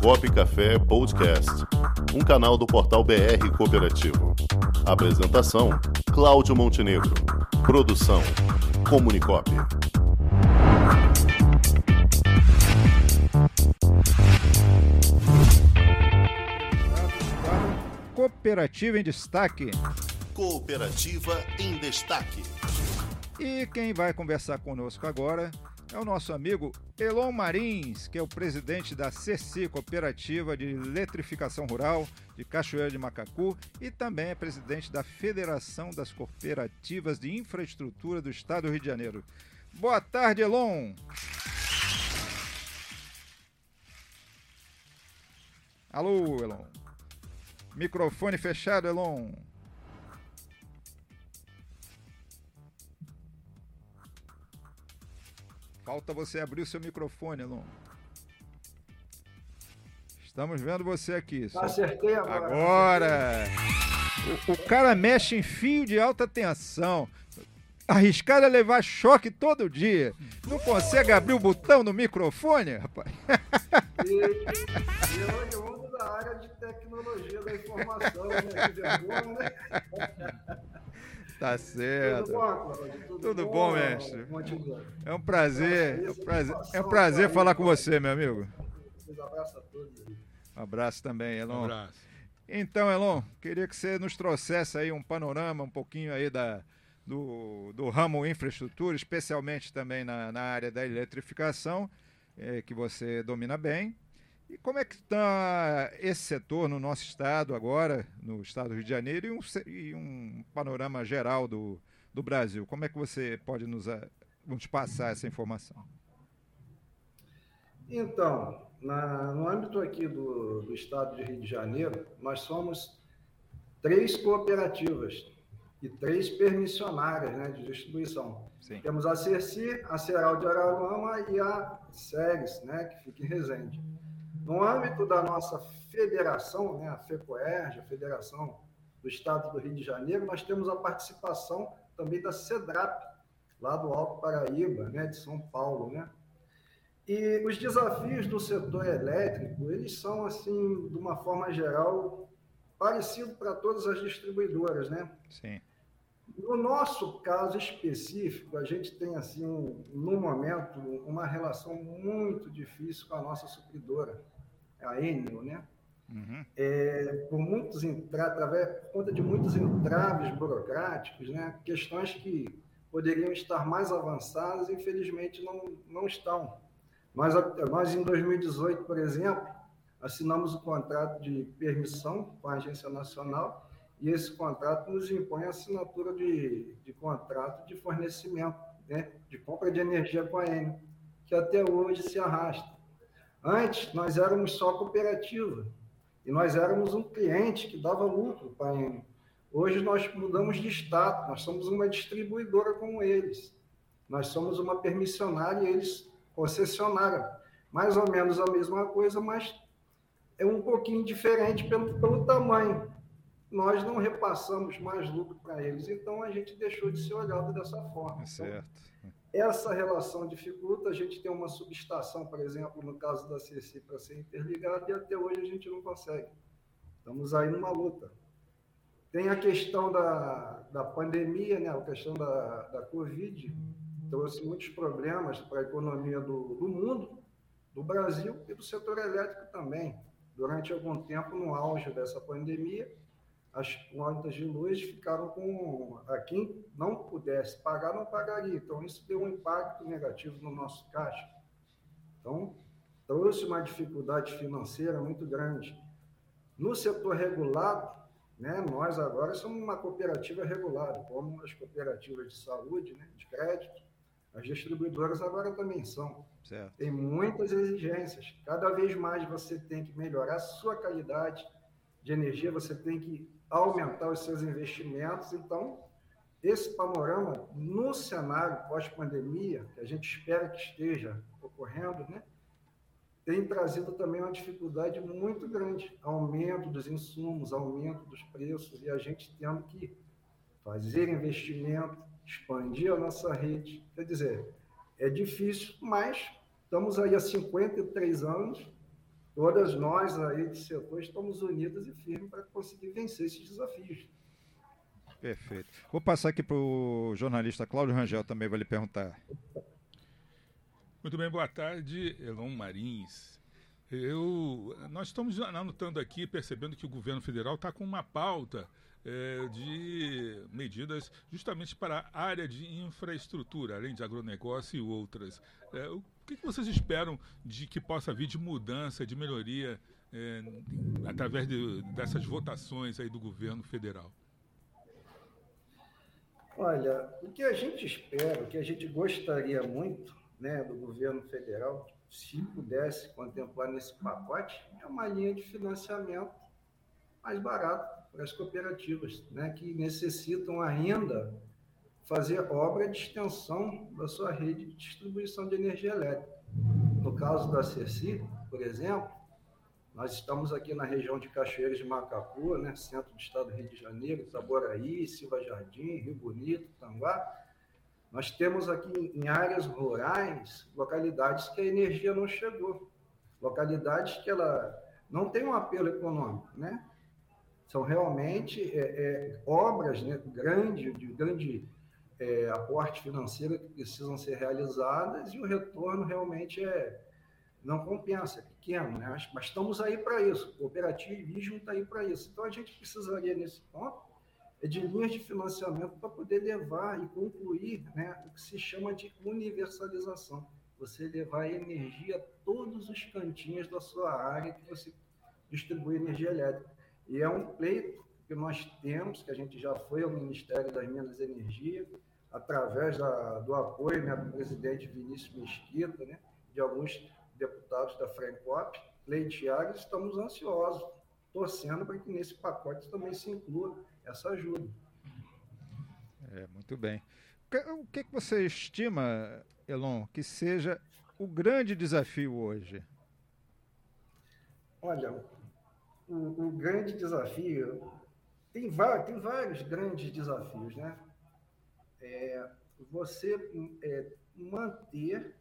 Comunicop Café Podcast, um canal do portal BR Cooperativo. Apresentação: Cláudio Montenegro. Produção: Comunicop. Cooperativa em Destaque. Cooperativa em Destaque. E quem vai conversar conosco agora é o nosso amigo Elon Marins, que é o presidente da CECI, Cooperativa de Eletrificação Rural de Cachoeira de Macacu, e também é presidente da Federação das Cooperativas de Infraestrutura do Estado do Rio de Janeiro. Boa tarde, Elon! Alô, Elon. Microfone fechado, Elon. Falta você abrir o seu microfone, Elon. Estamos vendo você aqui. Acertei agora. Agora! O, o cara mexe em fio de alta tensão. Arriscado é levar choque todo dia. Não consegue abrir o botão no microfone, rapaz? E, e eu oriundo da área de tecnologia da informação, né? Que vergonha, né? Tá certo. Tudo bom? Tudo, Tudo bom, mestre? É um prazer, é um prazer, é um prazer falar com você, meu amigo. Um abraço a todos. aí. Um abraço também, Elon. Um abraço. Então, Elon, queria que você nos trouxesse aí um panorama, um pouquinho aí da, do, do ramo infraestrutura, especialmente também na, na área da eletrificação, eh, que você domina bem. E como é que está esse setor no nosso estado agora, no estado do Rio de Janeiro, e um, e um panorama geral do, do Brasil? Como é que você pode nos, nos passar essa informação? Então, na- no âmbito aqui do, do estado de Rio de Janeiro, nós somos três cooperativas e três permissionárias né, de distribuição. Sim. Temos a Cerci, a Ceral de Araruama e a Ceres, né, que fica em Resende. No âmbito da nossa federação, né, a FECOERG, a Federação do Estado do Rio de Janeiro, nós temos a participação também da CEDRAP, lá do Alto Paraíba, né, de São Paulo. Né? E os desafios do setor elétrico, eles são, assim, de uma forma geral, parecido para todas as distribuidoras, né? Sim. No nosso caso específico, a gente tem, assim, um- no momento, uma relação muito difícil com a nossa supridora, a Enel, né? Uhum. É, por muitos através, por conta de muitos entraves burocráticos, né? Questões que poderiam estar mais avançadas, infelizmente não, não estão. Nós, a- nós, em 2018, por exemplo, assinamos o contrato de permissão com a Agência Nacional e esse contrato nos impõe a assinatura de, de contrato de fornecimento, né, de compra de energia com a Enel, que até hoje se arrasta. Antes, nós éramos só cooperativa e nós éramos um cliente que dava lucro para Enel. Hoje nós mudamos de status, nós somos uma distribuidora como eles. Nós somos uma permissionária e eles concessionária. Mais ou menos a mesma coisa, mas é um pouquinho diferente pelo, pelo tamanho. Nós não repassamos mais lucro para eles, então a gente deixou de ser olhado dessa forma. É certo. Essa relação dificulta, a gente tem uma subestação, por exemplo, no caso da CC, para ser interligada, e até hoje a gente não consegue. Estamos aí numa luta. Tem a questão da, da pandemia, né? a questão da, da Covid, trouxe muitos problemas para a economia do, do mundo, do Brasil e do setor elétrico também. Durante algum tempo, no auge dessa pandemia, as contas de luz ficaram com. A quem não pudesse pagar, não pagaria. Então, isso deu um impacto negativo no nosso caixa. Então, trouxe uma dificuldade financeira muito grande. No setor regulado, né, nós agora somos uma cooperativa regulada, como as cooperativas de saúde, né, de crédito, as distribuidoras agora também são. Certo. Tem muitas exigências. Cada vez mais você tem que melhorar a sua qualidade de energia, você tem que aumentar os seus investimentos. Então, esse panorama, no cenário pós-pandemia, que a gente espera que esteja ocorrendo, né, tem trazido também uma dificuldade muito grande. Aumento dos insumos, aumento dos preços, e a gente tendo que fazer investimento, expandir a nossa rede. Quer dizer, é difícil, mas estamos aí há 53 anos todas nós aí do setor estamos unidas e firmes para conseguir vencer esses desafios. Perfeito. Vou passar aqui para o jornalista Cláudio Rangel também, vai lhe perguntar. Muito bem, boa tarde, Elon Marins. Eu, nós estamos anotando aqui, percebendo que o governo federal está com uma pauta é, de medidas justamente para a área de infraestrutura, além de agronegócio e outras. É, o que, que, vocês esperam de que possa vir de mudança, de melhoria, é, através de, dessas votações aí do governo federal? Olha, o que a gente espera, o que a gente gostaria muito né, do governo federal, se pudesse contemplar nesse pacote, é uma linha de financiamento mais barato para as cooperativas, né, que necessitam ainda fazer obra de extensão da sua rede de distribuição de energia elétrica. No caso da CECI, por exemplo, nós estamos aqui na região de Cachoeiras de Macapu, né, centro do estado do Rio de Janeiro, Itaboraí, Silva Jardim, Rio Bonito, Tanguá. Nós temos aqui em áreas rurais localidades que a energia não chegou, localidades que ela não tem um apelo econômico, né? São realmente é, é, obras né, grande, de grande é, aporte financeiro que precisam ser realizadas e o retorno realmente é não compensa, é pequeno, né? mas estamos aí para isso, o cooperativismo está aí para isso. Então a gente precisaria, nesse ponto, é de linhas de financiamento para poder levar e concluir né, o que se chama de universalização. Você levar energia a todos os cantinhos da sua área que você distribui energia elétrica. E é um pleito que nós temos, que a gente já foi ao Ministério das Minas e Energia, através da, do apoio né, do presidente Vinícius Mesquita, né, de alguns deputados da Frencop, pleitear, estamos ansiosos, torcendo para que nesse pacote também se inclua essa ajuda. É, muito bem. O que, que você estima, Elon, que seja o grande desafio hoje? Olha, o, o grande desafio, tem, tem vários grandes desafios, né? É, você é, manter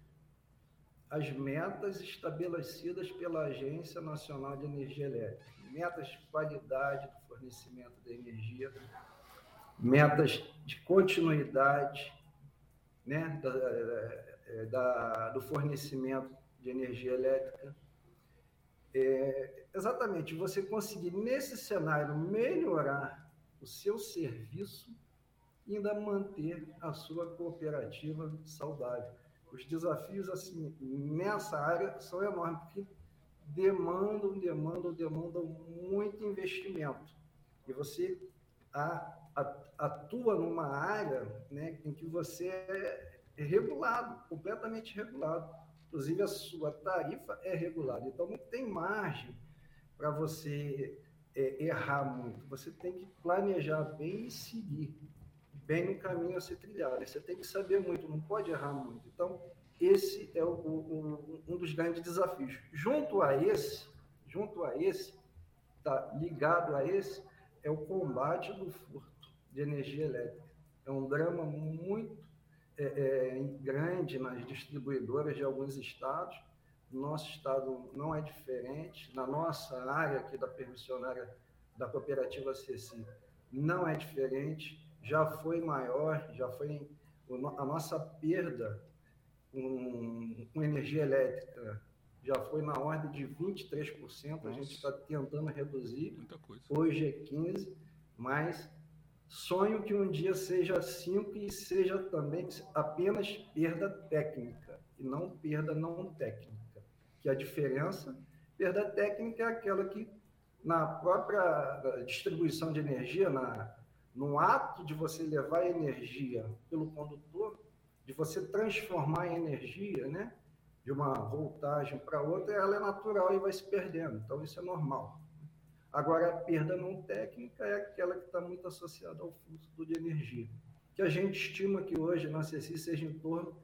as metas estabelecidas pela Agência Nacional de Energia Elétrica, metas de qualidade do fornecimento da energia, metas de continuidade né, da, é, da, do fornecimento de energia elétrica, é, exatamente você conseguir, nesse cenário, melhorar o seu serviço ainda manter a sua cooperativa saudável. Os desafios assim nessa área são enormes, porque demandam, demandam, demandam muito investimento. E você atua numa área né, em que você é regulado, completamente regulado. Inclusive, a sua tarifa é regulada. Então, não tem margem para você é, errar muito. Você tem que planejar bem e seguir bem no caminho a ser trilhado. Você tem que saber muito, não pode errar muito. Então, esse é o, o, um dos grandes desafios. Junto a esse, junto a esse, tá ligado a esse, é o combate do furto de energia elétrica. É um drama muito é, é, grande nas distribuidoras de alguns estados. No nosso estado não é diferente. Na nossa área aqui da permissionária da cooperativa CECI não é diferente. Já foi maior, já foi a nossa perda com, com energia elétrica já foi na ordem de 23%. Nossa. A gente está tentando reduzir. Hoje é 15%, mas Sonho que um dia seja 5 e seja também apenas perda técnica e não perda não técnica. Que a diferença, perda técnica é aquela que na própria distribuição de energia, na, no ato de você levar energia pelo condutor, de você transformar em energia, né, de uma voltagem para outra, ela é natural e vai se perdendo. Então isso é normal. Agora, a perda não técnica é aquela que está muito associada ao fluxo de energia, que a gente estima que hoje na CECI seja em torno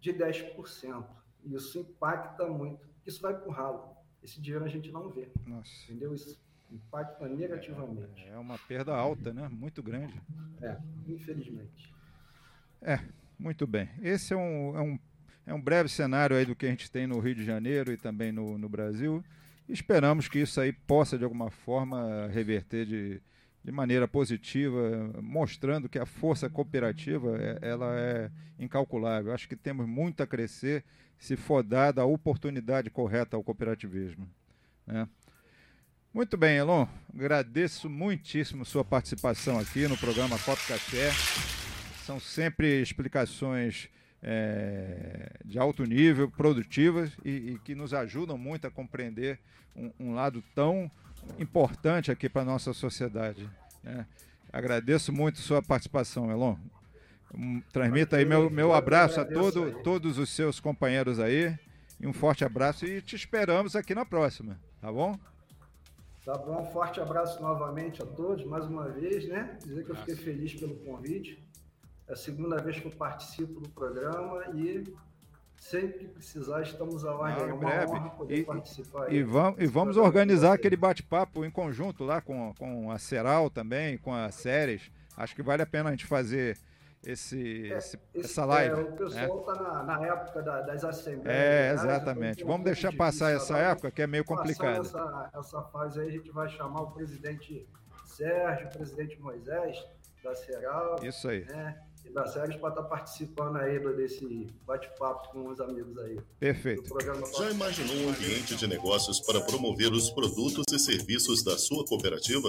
de 10%. Isso impacta muito. Isso vai para o ralo. Esse dinheiro a gente não vê. Nossa. Entendeu? Isso impacta negativamente. É uma perda alta, né? Muito grande. É, infelizmente. É, muito bem. Esse é um, é um, é um breve cenário aí do que a gente tem no Rio de Janeiro e também no, no Brasil. Esperamos que isso aí possa, de alguma forma, reverter de, de maneira positiva, mostrando que a força cooperativa é, ela é incalculável. Acho que temos muito a crescer se for dada a oportunidade correta ao cooperativismo. Né? Muito bem, Elon. Agradeço muitíssimo sua participação aqui no programa Copo Café. São sempre explicações é, de alto nível, produtivas e, e, que nos ajudam muito a compreender um, um lado tão importante aqui para a nossa sociedade. Né? Agradeço muito sua participação, Elon. Transmita aí meu, meu abraço a todo, todos os seus companheiros aí. E um forte abraço e te esperamos aqui na próxima, tá bom? Tá bom, um forte abraço novamente a todos, mais uma vez, né? Dizer que eu fiquei feliz pelo convite. É a segunda vez que eu participo do programa e sempre que precisar estamos à ordem. é uma breve. honra poder e, participar. E, vamos, e vamos organizar aquele bate-papo em conjunto lá com, com a Ceral também, com a Séries. Acho que vale a pena a gente fazer esse, é, esse, essa live. É, o pessoal está né? na, na, época da, das assembleias. É, exatamente. Né? Vamos deixar passar essa época que é meio complicada. Essa, essa fase aí, a gente vai chamar o presidente Sérgio, o presidente Moisés, da Ceral. Isso aí. Né? e da Séries para estar tá participando aí desse bate-papo com os amigos aí. Perfeito. Já imaginou um ambiente de negócios para promover os produtos e serviços da sua cooperativa?